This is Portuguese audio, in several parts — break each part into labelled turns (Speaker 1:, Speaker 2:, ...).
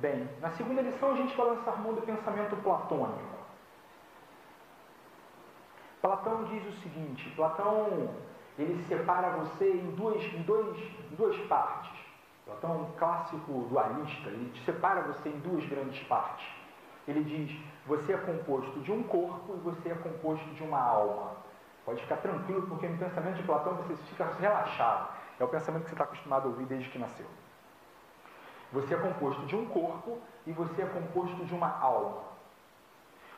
Speaker 1: Bem, na segunda lição a gente vai lançar mão do pensamento platônico. Platão diz o seguinte, Platão ele separa você em duas, em dois, em duas partes. Platão é um clássico dualista, ele separa você em duas grandes partes. Ele diz, você é composto de um corpo e você é composto de uma alma. Pode ficar tranquilo, porque no pensamento de Platão você fica relaxado. É o pensamento que você está acostumado a ouvir desde que nasceu. Você é composto de um corpo e você é composto de uma alma.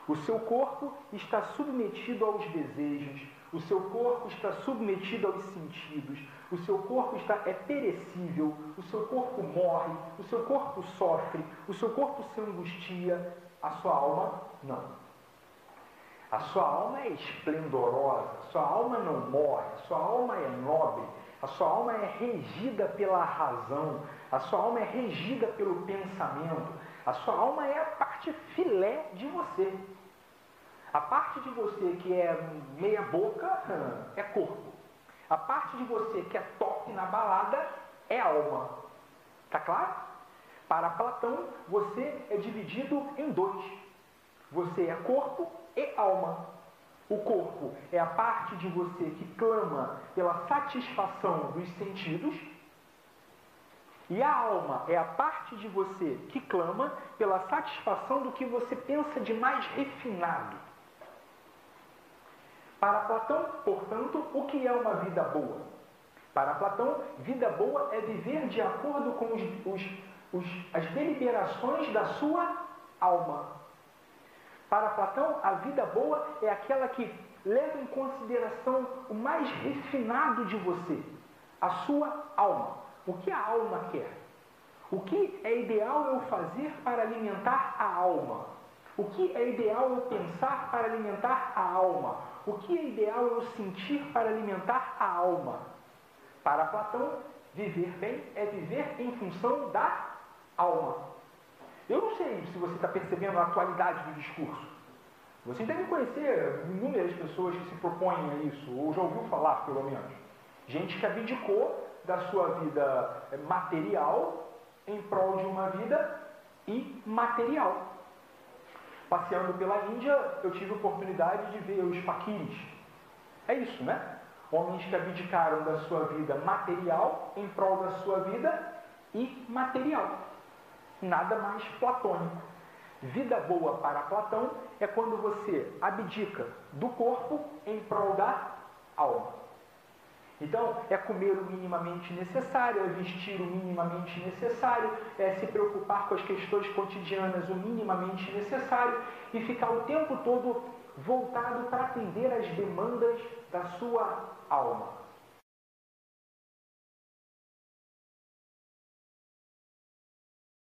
Speaker 1: O seu corpo está submetido aos desejos, o seu corpo está submetido aos sentidos, o seu corpo está é perecível, o seu corpo morre, o seu corpo sofre, o seu corpo se angustia, a sua alma não. A sua alma é esplendorosa, sua alma não morre, sua alma é nobre, a sua alma é regida pela razão, a sua alma é regida pelo pensamento, a sua alma é a parte filé de você. A parte de você que é meia boca é corpo. A parte de você que é top na balada é alma. Tá claro? Para Platão, você é dividido em dois. Você é corpo e alma. O corpo é a parte de você que clama pela satisfação dos sentidos. E a alma é a parte de você que clama pela satisfação do que você pensa de mais refinado. Para Platão, portanto, o que é uma vida boa? Para Platão, vida boa é viver de acordo com os, os, os, as deliberações da sua alma. Para Platão, a vida boa é aquela que leva em consideração o mais refinado de você, a sua alma. O que a alma quer? O que é ideal eu fazer para alimentar a alma? O que é ideal eu pensar para alimentar a alma? O que é ideal eu sentir para alimentar a alma? Para Platão, viver bem é viver em função da alma. Eu não sei se você está percebendo a atualidade do discurso. Você deve conhecer inúmeras pessoas que se propõem a isso, ou já ouviu falar, pelo menos. Gente que abdicou da sua vida material em prol de uma vida imaterial. Passeando pela Índia, eu tive a oportunidade de ver os faquires. É isso, né? Homens que abdicaram da sua vida material em prol da sua vida imaterial. Nada mais platônico. Vida boa para Platão é quando você abdica do corpo em prol da alma. Então, é comer o minimamente necessário, é vestir o minimamente necessário, é se preocupar com as questões cotidianas o minimamente necessário e ficar o tempo todo voltado para atender às demandas da sua alma.